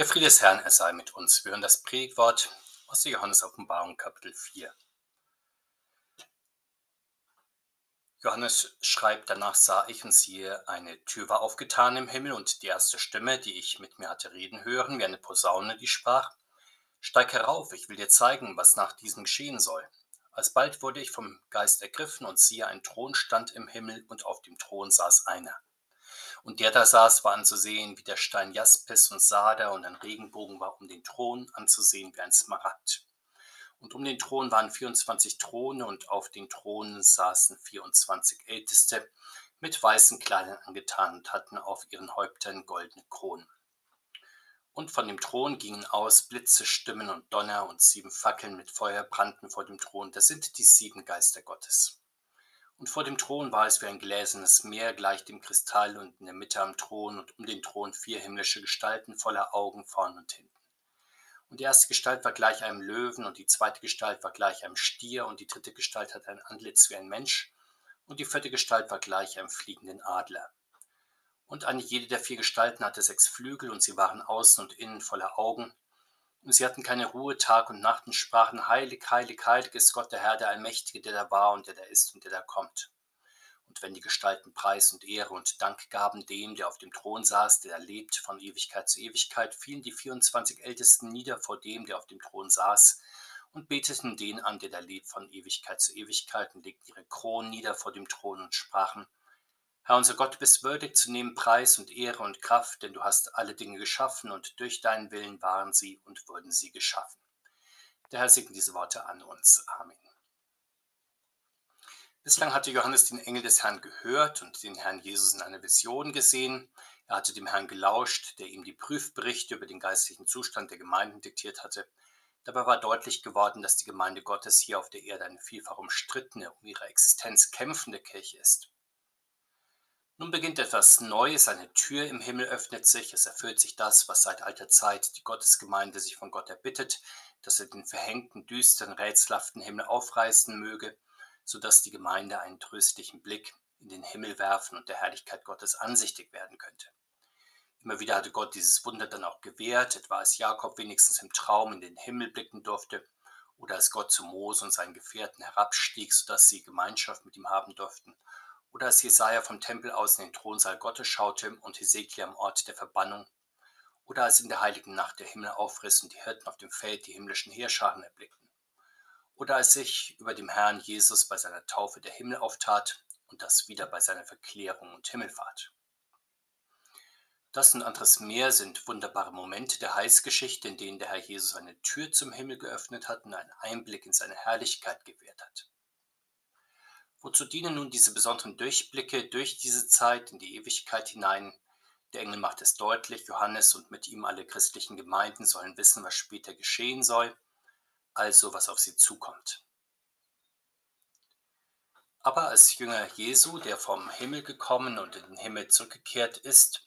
Der Friede des Herrn, er sei mit uns. Wir hören das Predigtwort aus der Johannes-Offenbarung, Kapitel 4. Johannes schreibt, danach sah ich und siehe, eine Tür war aufgetan im Himmel und die erste Stimme, die ich mit mir hatte reden hören, wie eine Posaune, die sprach, Steig herauf, ich will dir zeigen, was nach diesem geschehen soll. Alsbald wurde ich vom Geist ergriffen und siehe, ein Thron stand im Himmel und auf dem Thron saß einer. Und der da saß, war anzusehen wie der Stein Jaspis und Sader und ein Regenbogen war um den Thron anzusehen wie ein Smaragd. Und um den Thron waren 24 Throne und auf den Thronen saßen 24 Älteste mit weißen Kleidern angetan und hatten auf ihren Häuptern goldene Kronen. Und von dem Thron gingen aus Blitze, Stimmen und Donner und sieben Fackeln mit Feuer brannten vor dem Thron. Das sind die sieben Geister Gottes. Und vor dem Thron war es wie ein gläsernes Meer gleich dem Kristall und in der Mitte am Thron und um den Thron vier himmlische Gestalten voller Augen vorn und hinten. Und die erste Gestalt war gleich einem Löwen, und die zweite Gestalt war gleich einem Stier, und die dritte Gestalt hatte ein Antlitz wie ein Mensch, und die vierte Gestalt war gleich einem fliegenden Adler. Und eine jede der vier Gestalten hatte sechs Flügel, und sie waren außen und innen voller Augen. Und sie hatten keine Ruhe Tag und Nacht und sprachen, Heilig, heilig, heilig ist Gott der Herr, der Allmächtige, der da war und der da ist und der da kommt. Und wenn die Gestalten Preis und Ehre und Dank gaben dem, der auf dem Thron saß, der lebt von Ewigkeit zu Ewigkeit, fielen die 24 Ältesten nieder vor dem, der auf dem Thron saß, und beteten den an, der da lebt von Ewigkeit zu Ewigkeit, und legten ihre Kronen nieder vor dem Thron und sprachen, Herr unser Gott, bist würdig zu nehmen Preis und Ehre und Kraft, denn du hast alle Dinge geschaffen, und durch deinen Willen waren sie und wurden sie geschaffen. Der Herr segne diese Worte an uns. Amen. Bislang hatte Johannes den Engel des Herrn gehört und den Herrn Jesus in einer Vision gesehen. Er hatte dem Herrn gelauscht, der ihm die Prüfberichte über den geistlichen Zustand der Gemeinden diktiert hatte. Dabei war deutlich geworden, dass die Gemeinde Gottes hier auf der Erde eine vielfach umstrittene, um ihre Existenz kämpfende Kirche ist. Nun beginnt etwas Neues, eine Tür im Himmel öffnet sich, es erfüllt sich das, was seit alter Zeit die Gottesgemeinde sich von Gott erbittet, dass er den verhängten, düsteren, rätselhaften Himmel aufreißen möge sodass die Gemeinde einen tröstlichen Blick in den Himmel werfen und der Herrlichkeit Gottes ansichtig werden könnte. Immer wieder hatte Gott dieses Wunder dann auch gewährt, etwa als Jakob wenigstens im Traum in den Himmel blicken durfte oder als Gott zu Mose und seinen Gefährten herabstieg, sodass sie Gemeinschaft mit ihm haben durften, oder als Jesaja vom Tempel aus in den Thronsaal Gottes schaute und Hesekiel am Ort der Verbannung, oder als in der heiligen Nacht der Himmel aufriss und die Hirten auf dem Feld die himmlischen Heerscharen erblickten oder als sich über dem Herrn Jesus bei seiner Taufe der Himmel auftat und das wieder bei seiner Verklärung und Himmelfahrt. Das und anderes mehr sind wunderbare Momente der Heilsgeschichte, in denen der Herr Jesus eine Tür zum Himmel geöffnet hat und einen Einblick in seine Herrlichkeit gewährt hat. Wozu dienen nun diese besonderen Durchblicke durch diese Zeit in die Ewigkeit hinein? Der Engel macht es deutlich, Johannes und mit ihm alle christlichen Gemeinden sollen wissen, was später geschehen soll also was auf sie zukommt. Aber als Jünger Jesu, der vom Himmel gekommen und in den Himmel zurückgekehrt ist,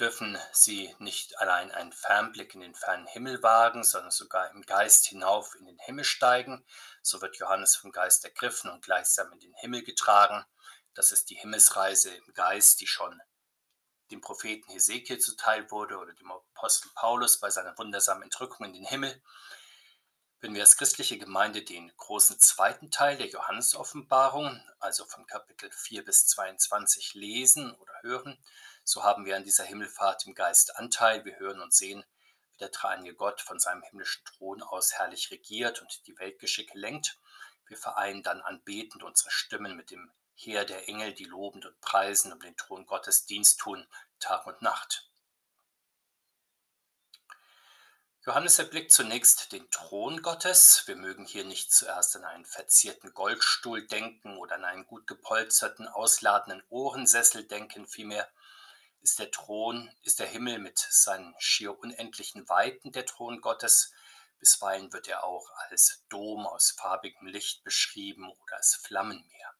dürfen sie nicht allein einen Fernblick in den fernen Himmel wagen, sondern sogar im Geist hinauf in den Himmel steigen. So wird Johannes vom Geist ergriffen und gleichsam in den Himmel getragen. Das ist die Himmelsreise im Geist, die schon dem Propheten Hesekiel zuteil wurde oder dem Apostel Paulus bei seiner wundersamen Entrückung in den Himmel. Wenn wir als christliche Gemeinde den großen zweiten Teil der Johannesoffenbarung, also von Kapitel 4 bis 22, lesen oder hören, so haben wir an dieser Himmelfahrt im Geist Anteil. Wir hören und sehen, wie der dreieinige Gott von seinem himmlischen Thron aus herrlich regiert und die Weltgeschicke lenkt. Wir vereinen dann anbetend unsere Stimmen mit dem Heer der Engel, die lobend und preisen um den Thron Gottes Dienst tun, Tag und Nacht. Johannes erblickt zunächst den Thron Gottes. Wir mögen hier nicht zuerst an einen verzierten Goldstuhl denken oder an einen gut gepolsterten, ausladenden Ohrensessel denken. Vielmehr ist der Thron, ist der Himmel mit seinen schier unendlichen Weiten der Thron Gottes. Bisweilen wird er auch als Dom aus farbigem Licht beschrieben oder als Flammenmeer.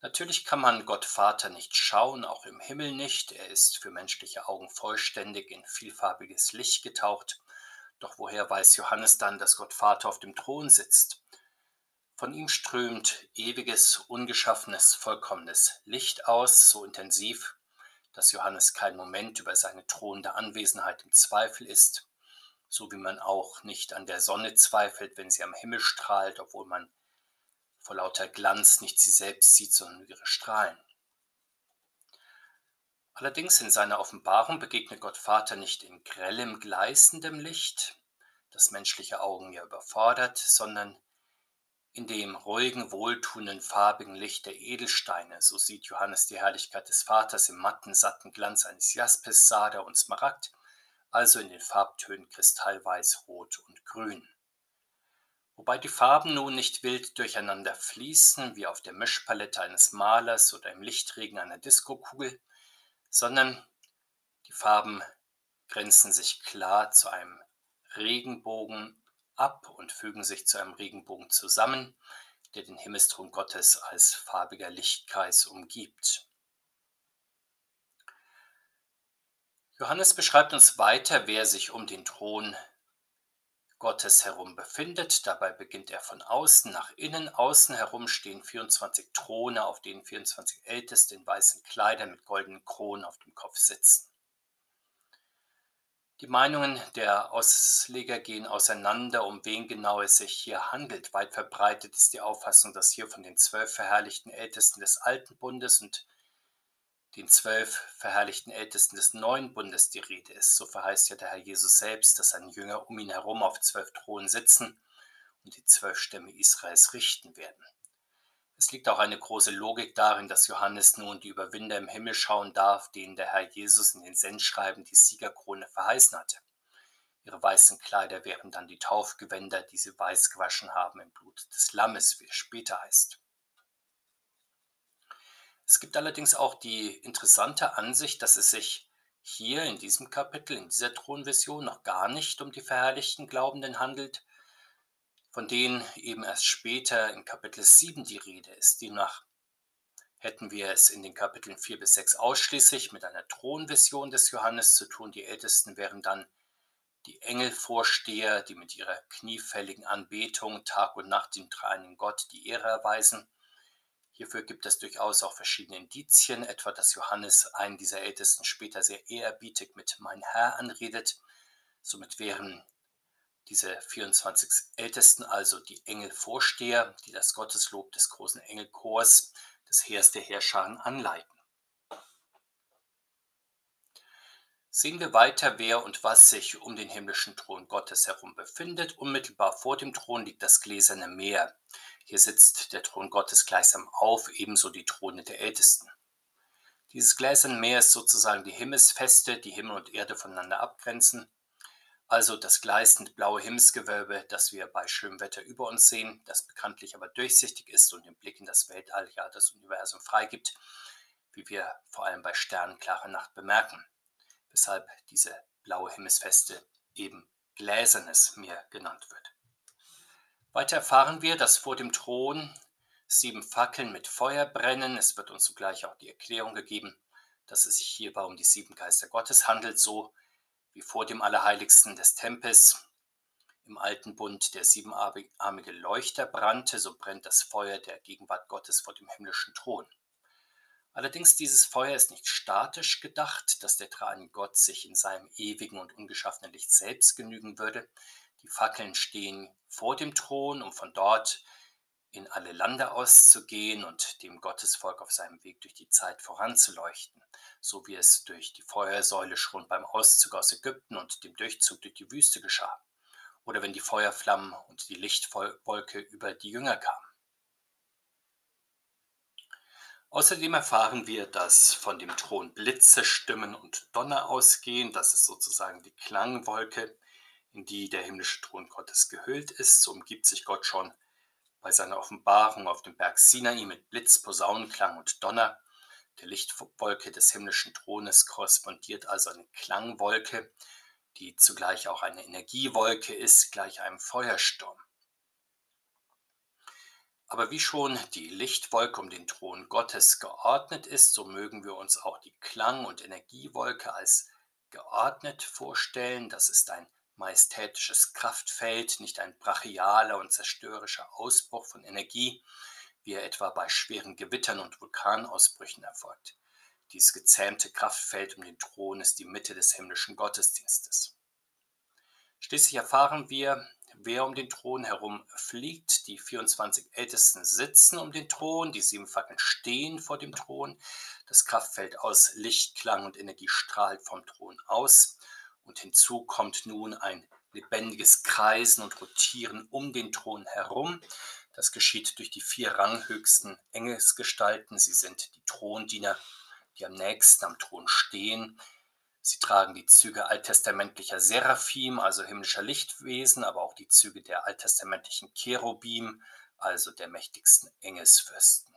Natürlich kann man Gott Vater nicht schauen, auch im Himmel nicht. Er ist für menschliche Augen vollständig in vielfarbiges Licht getaucht. Doch woher weiß Johannes dann, dass Gott Vater auf dem Thron sitzt? Von ihm strömt ewiges, ungeschaffenes, vollkommenes Licht aus, so intensiv, dass Johannes keinen Moment über seine drohende Anwesenheit im Zweifel ist, so wie man auch nicht an der Sonne zweifelt, wenn sie am Himmel strahlt, obwohl man vor lauter Glanz nicht sie selbst sieht, sondern ihre Strahlen. Allerdings in seiner Offenbarung begegnet Gott Vater nicht in grellem, gleißendem Licht, das menschliche Augen ja überfordert, sondern in dem ruhigen, wohltuenden, farbigen Licht der Edelsteine, so sieht Johannes die Herrlichkeit des Vaters im matten, satten Glanz eines Jaspis, Sader und Smaragd, also in den Farbtönen Kristallweiß, Rot und Grün. Wobei die Farben nun nicht wild durcheinander fließen, wie auf der Mischpalette eines Malers oder im Lichtregen einer Diskokugel, sondern die Farben grenzen sich klar zu einem Regenbogen ab und fügen sich zu einem Regenbogen zusammen, der den Himmelsthron Gottes als farbiger Lichtkreis umgibt. Johannes beschreibt uns weiter, wer sich um den Thron Gottes herum befindet. Dabei beginnt er von außen nach innen. Außen herum stehen 24 Throne, auf denen 24 Älteste in weißen Kleidern mit goldenen Kronen auf dem Kopf sitzen. Die Meinungen der Ausleger gehen auseinander, um wen genau es sich hier handelt. Weit verbreitet ist die Auffassung, dass hier von den zwölf verherrlichten Ältesten des Alten Bundes und den zwölf verherrlichten Ältesten des neuen Bundes die Rede ist. So verheißt ja der Herr Jesus selbst, dass seine Jünger um ihn herum auf zwölf Thronen sitzen und die zwölf Stämme Israels richten werden. Es liegt auch eine große Logik darin, dass Johannes nun die Überwinder im Himmel schauen darf, denen der Herr Jesus in den Sendschreiben die Siegerkrone verheißen hatte. Ihre weißen Kleider wären dann die Taufgewänder, die sie weiß gewaschen haben im Blut des Lammes, wie es später heißt. Es gibt allerdings auch die interessante Ansicht, dass es sich hier in diesem Kapitel, in dieser Thronvision noch gar nicht um die verherrlichten Glaubenden handelt, von denen eben erst später in Kapitel 7 die Rede ist. Demnach hätten wir es in den Kapiteln 4 bis 6 ausschließlich mit einer Thronvision des Johannes zu tun. Die Ältesten wären dann die Engelvorsteher, die mit ihrer kniefälligen Anbetung Tag und Nacht dem dreieinigen Gott die Ehre erweisen. Hierfür gibt es durchaus auch verschiedene Indizien, etwa dass Johannes einen dieser Ältesten später sehr ehrerbietig mit mein Herr anredet. Somit wären diese 24 Ältesten also die Engelvorsteher, die das Gotteslob des großen Engelchors des Heers der Herrscharen anleiten. Sehen wir weiter, wer und was sich um den himmlischen Thron Gottes herum befindet. Unmittelbar vor dem Thron liegt das gläserne Meer. Hier sitzt der Thron Gottes gleichsam auf, ebenso die Throne der Ältesten. Dieses gläserne Meer ist sozusagen die Himmelsfeste, die Himmel und Erde voneinander abgrenzen. Also das gleißend blaue Himmelsgewölbe, das wir bei schönem Wetter über uns sehen, das bekanntlich aber durchsichtig ist und den Blick in das Weltall, ja das Universum freigibt, wie wir vor allem bei sternenklarer Nacht bemerken weshalb diese blaue Himmelsfeste eben gläsernes Meer genannt wird. Weiter erfahren wir, dass vor dem Thron sieben Fackeln mit Feuer brennen. Es wird uns zugleich auch die Erklärung gegeben, dass es sich hierbei um die sieben Geister Gottes handelt, so wie vor dem Allerheiligsten des Tempels im alten Bund der siebenarmige Leuchter brannte, so brennt das Feuer der Gegenwart Gottes vor dem himmlischen Thron. Allerdings dieses Feuer ist nicht statisch gedacht, dass der dreieinige Gott sich in seinem ewigen und ungeschaffenen Licht selbst genügen würde. Die Fackeln stehen vor dem Thron, um von dort in alle Lande auszugehen und dem Gottesvolk auf seinem Weg durch die Zeit voranzuleuchten, so wie es durch die Feuersäule schon beim Auszug aus Ägypten und dem Durchzug durch die Wüste geschah, oder wenn die Feuerflammen und die Lichtwolke über die Jünger kamen. Außerdem erfahren wir, dass von dem Thron Blitze, Stimmen und Donner ausgehen. Das ist sozusagen die Klangwolke, in die der himmlische Thron Gottes gehüllt ist. So umgibt sich Gott schon bei seiner Offenbarung auf dem Berg Sinai mit Blitz, Posaunenklang und Donner. Der Lichtwolke des himmlischen Thrones korrespondiert also eine Klangwolke, die zugleich auch eine Energiewolke ist, gleich einem Feuersturm. Aber wie schon die Lichtwolke um den Thron Gottes geordnet ist, so mögen wir uns auch die Klang- und Energiewolke als geordnet vorstellen. Das ist ein majestätisches Kraftfeld, nicht ein brachialer und zerstörerischer Ausbruch von Energie, wie er etwa bei schweren Gewittern und Vulkanausbrüchen erfolgt. Dieses gezähmte Kraftfeld um den Thron ist die Mitte des himmlischen Gottesdienstes. Schließlich erfahren wir, wer um den Thron herum fliegt. Die 24 Ältesten sitzen um den Thron, die sieben Fackeln stehen vor dem Thron. Das Kraftfeld aus Licht, Klang und Energie strahlt vom Thron aus. Und hinzu kommt nun ein lebendiges Kreisen und Rotieren um den Thron herum. Das geschieht durch die vier ranghöchsten Engelsgestalten. Sie sind die Throndiener, die am nächsten am Thron stehen. Sie tragen die Züge alttestamentlicher Seraphim, also himmlischer Lichtwesen, aber auch die Züge der alttestamentlichen Cherubim, also der mächtigsten Engelsfürsten.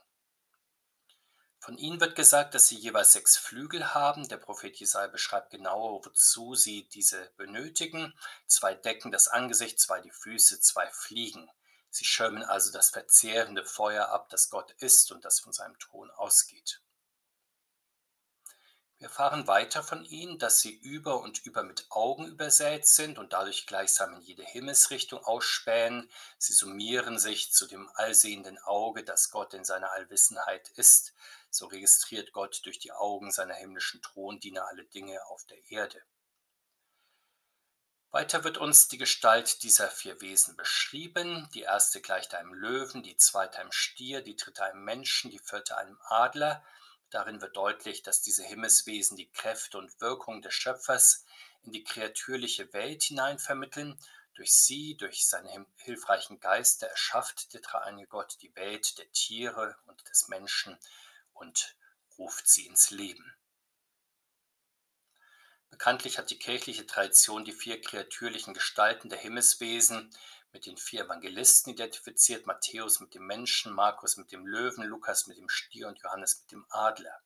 Von ihnen wird gesagt, dass sie jeweils sechs Flügel haben. Der Prophet Jesaja beschreibt genauer, wozu sie diese benötigen. Zwei decken das Angesicht, zwei die Füße, zwei fliegen. Sie schirmen also das verzehrende Feuer ab, das Gott ist und das von seinem Thron ausgeht. Wir erfahren weiter von ihnen, dass sie über und über mit Augen übersät sind und dadurch gleichsam in jede Himmelsrichtung ausspähen. Sie summieren sich zu dem allsehenden Auge, das Gott in seiner Allwissenheit ist. So registriert Gott durch die Augen seiner himmlischen Throndiener alle Dinge auf der Erde. Weiter wird uns die Gestalt dieser vier Wesen beschrieben. Die erste gleicht einem Löwen, die zweite einem Stier, die dritte einem Menschen, die vierte einem Adler. Darin wird deutlich, dass diese Himmelswesen die Kräfte und Wirkung des Schöpfers in die kreatürliche Welt hinein vermitteln. Durch sie, durch seine hilfreichen Geister erschafft der dreieinige Gott die Welt der Tiere und des Menschen und ruft sie ins Leben. Bekanntlich hat die kirchliche Tradition die vier kreatürlichen Gestalten der Himmelswesen mit den vier Evangelisten identifiziert, Matthäus mit dem Menschen, Markus mit dem Löwen, Lukas mit dem Stier und Johannes mit dem Adler.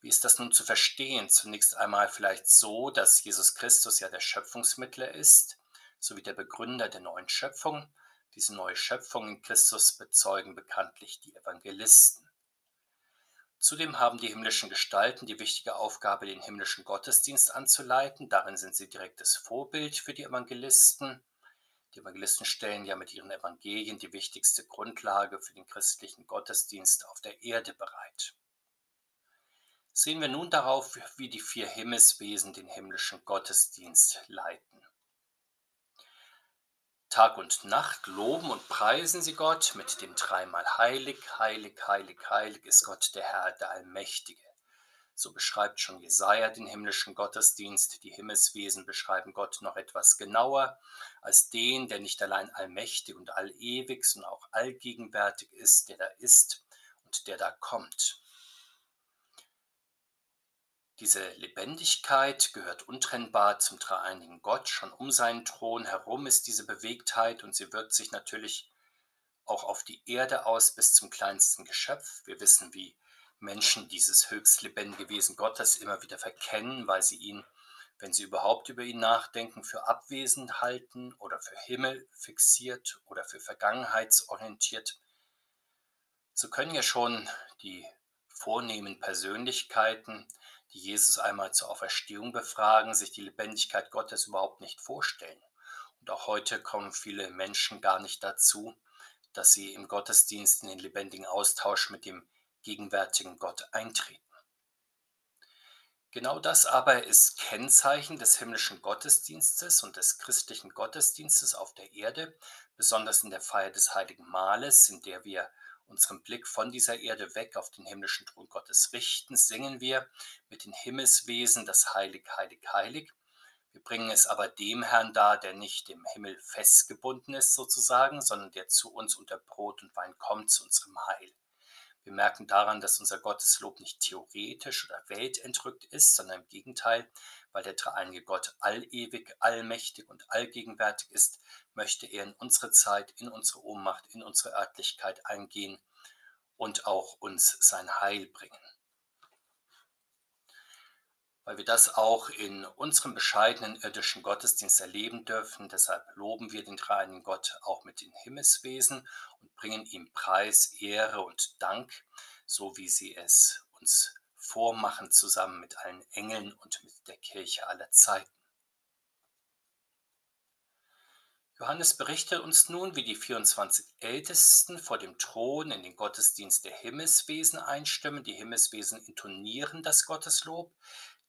Wie ist das nun zu verstehen? Zunächst einmal vielleicht so, dass Jesus Christus ja der Schöpfungsmittler ist, sowie der Begründer der neuen Schöpfung. Diese neue Schöpfung in Christus bezeugen bekanntlich die Evangelisten. Zudem haben die himmlischen Gestalten die wichtige Aufgabe, den himmlischen Gottesdienst anzuleiten. Darin sind sie direktes Vorbild für die Evangelisten. Die Evangelisten stellen ja mit ihren Evangelien die wichtigste Grundlage für den christlichen Gottesdienst auf der Erde bereit. Sehen wir nun darauf, wie die vier Himmelswesen den himmlischen Gottesdienst leiten. Tag und Nacht loben und preisen sie Gott mit dem dreimal Heilig, heilig, heilig, heilig ist Gott der Herr, der Allmächtige. So beschreibt schon Jesaja den himmlischen Gottesdienst. Die Himmelswesen beschreiben Gott noch etwas genauer als den, der nicht allein allmächtig und allewig, sondern auch allgegenwärtig ist, der da ist und der da kommt. Diese Lebendigkeit gehört untrennbar zum dreieinigen Gott. Schon um seinen Thron herum ist diese Bewegtheit und sie wirkt sich natürlich auch auf die Erde aus bis zum kleinsten Geschöpf. Wir wissen, wie Menschen dieses höchst lebendige Wesen Gottes immer wieder verkennen, weil sie ihn, wenn sie überhaupt über ihn nachdenken, für abwesend halten oder für Himmel fixiert oder für vergangenheitsorientiert. So können ja schon die vornehmen Persönlichkeiten, die Jesus einmal zur Auferstehung befragen, sich die Lebendigkeit Gottes überhaupt nicht vorstellen. Und auch heute kommen viele Menschen gar nicht dazu, dass sie im Gottesdienst in den lebendigen Austausch mit dem gegenwärtigen Gott eintreten. Genau das aber ist Kennzeichen des himmlischen Gottesdienstes und des christlichen Gottesdienstes auf der Erde, besonders in der Feier des heiligen Mahles, in der wir unseren Blick von dieser Erde weg auf den himmlischen Thron Gottes richten, singen wir mit den Himmelswesen das Heilig, Heilig, Heilig. Wir bringen es aber dem Herrn dar, der nicht im Himmel festgebunden ist sozusagen, sondern der zu uns unter Brot und Wein kommt, zu unserem Heil. Wir merken daran, dass unser Gotteslob nicht theoretisch oder weltentrückt ist, sondern im Gegenteil, weil der dreieinige Gott allewig, allmächtig und allgegenwärtig ist, möchte er in unsere Zeit, in unsere Ohnmacht, in unsere Örtlichkeit eingehen und auch uns sein Heil bringen. Weil wir das auch in unserem bescheidenen irdischen Gottesdienst erleben dürfen, deshalb loben wir den dreieinigen Gott auch mit den Himmelswesen und bringen ihm Preis, Ehre und Dank, so wie sie es uns vormachen, zusammen mit allen Engeln und mit der Kirche aller Zeiten. Johannes berichtet uns nun, wie die 24 Ältesten vor dem Thron in den Gottesdienst der Himmelswesen einstimmen. Die Himmelswesen intonieren das Gotteslob.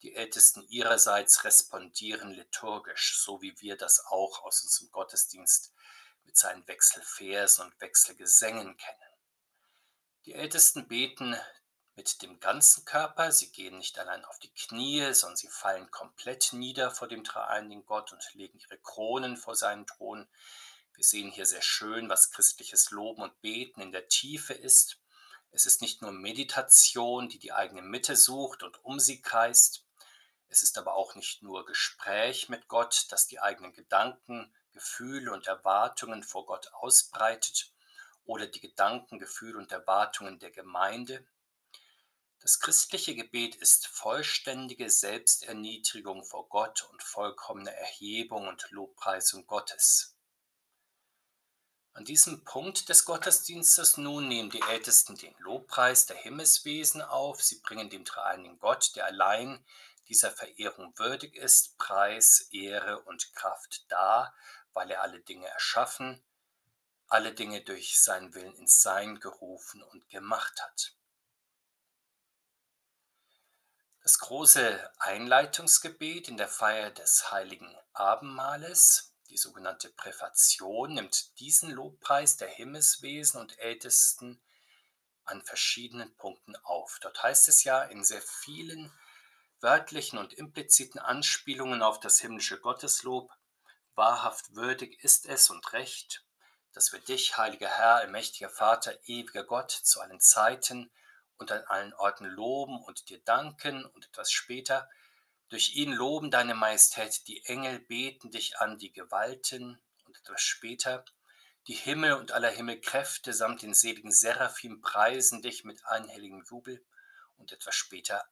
Die Ältesten ihrerseits respondieren liturgisch, so wie wir das auch aus unserem Gottesdienst mit seinen Wechselversen und Wechselgesängen kennen. Die Ältesten beten mit dem ganzen Körper. Sie gehen nicht allein auf die Knie, sondern sie fallen komplett nieder vor dem dreieinigen Gott und legen ihre Kronen vor seinen Thron. Wir sehen hier sehr schön, was christliches Loben und Beten in der Tiefe ist. Es ist nicht nur Meditation, die die eigene Mitte sucht und um sie kreist. Es ist aber auch nicht nur Gespräch mit Gott, das die eigenen Gedanken, Gefühle und Erwartungen vor Gott ausbreitet oder die Gedanken, Gefühle und Erwartungen der Gemeinde. Das christliche Gebet ist vollständige Selbsterniedrigung vor Gott und vollkommene Erhebung und Lobpreisung Gottes. An diesem Punkt des Gottesdienstes nun nehmen die Ältesten den Lobpreis der Himmelswesen auf. Sie bringen dem dreieinigen Gott, der allein dieser Verehrung würdig ist, Preis, Ehre und Kraft dar, weil er alle Dinge erschaffen, alle Dinge durch seinen Willen ins Sein gerufen und gemacht hat. Das große Einleitungsgebet in der Feier des heiligen Abendmahles, die sogenannte Präfation, nimmt diesen Lobpreis der Himmelswesen und Ältesten an verschiedenen Punkten auf. Dort heißt es ja in sehr vielen wörtlichen und impliziten Anspielungen auf das himmlische Gotteslob, wahrhaft würdig ist es und recht, dass wir dich, heiliger Herr, allmächtiger Vater, ewiger Gott, zu allen Zeiten und an allen Orten loben und dir danken und etwas später, durch ihn loben deine Majestät, die Engel beten dich an, die Gewalten und etwas später, die Himmel und aller Himmelkräfte samt den seligen Seraphim preisen dich mit einhelligem Jubel und etwas später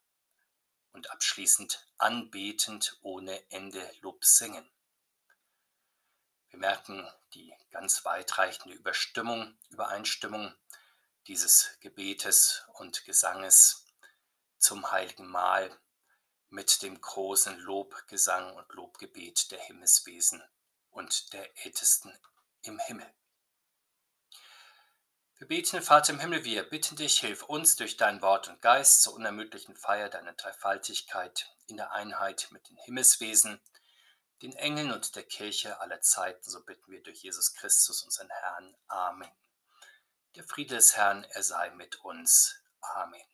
und abschließend anbetend ohne Ende Lob singen. Wir merken die ganz weitreichende Überstimmung, Übereinstimmung dieses Gebetes und Gesanges zum heiligen Mahl mit dem großen Lobgesang und Lobgebet der Himmelswesen und der Ältesten im Himmel. Wir beten, Vater im Himmel, wir bitten dich, hilf uns durch dein Wort und Geist zur unermüdlichen Feier deiner Dreifaltigkeit in der Einheit mit den Himmelswesen, den Engeln und der Kirche aller Zeiten. So bitten wir durch Jesus Christus, unseren Herrn. Amen. Der Friede des Herrn, er sei mit uns. Amen.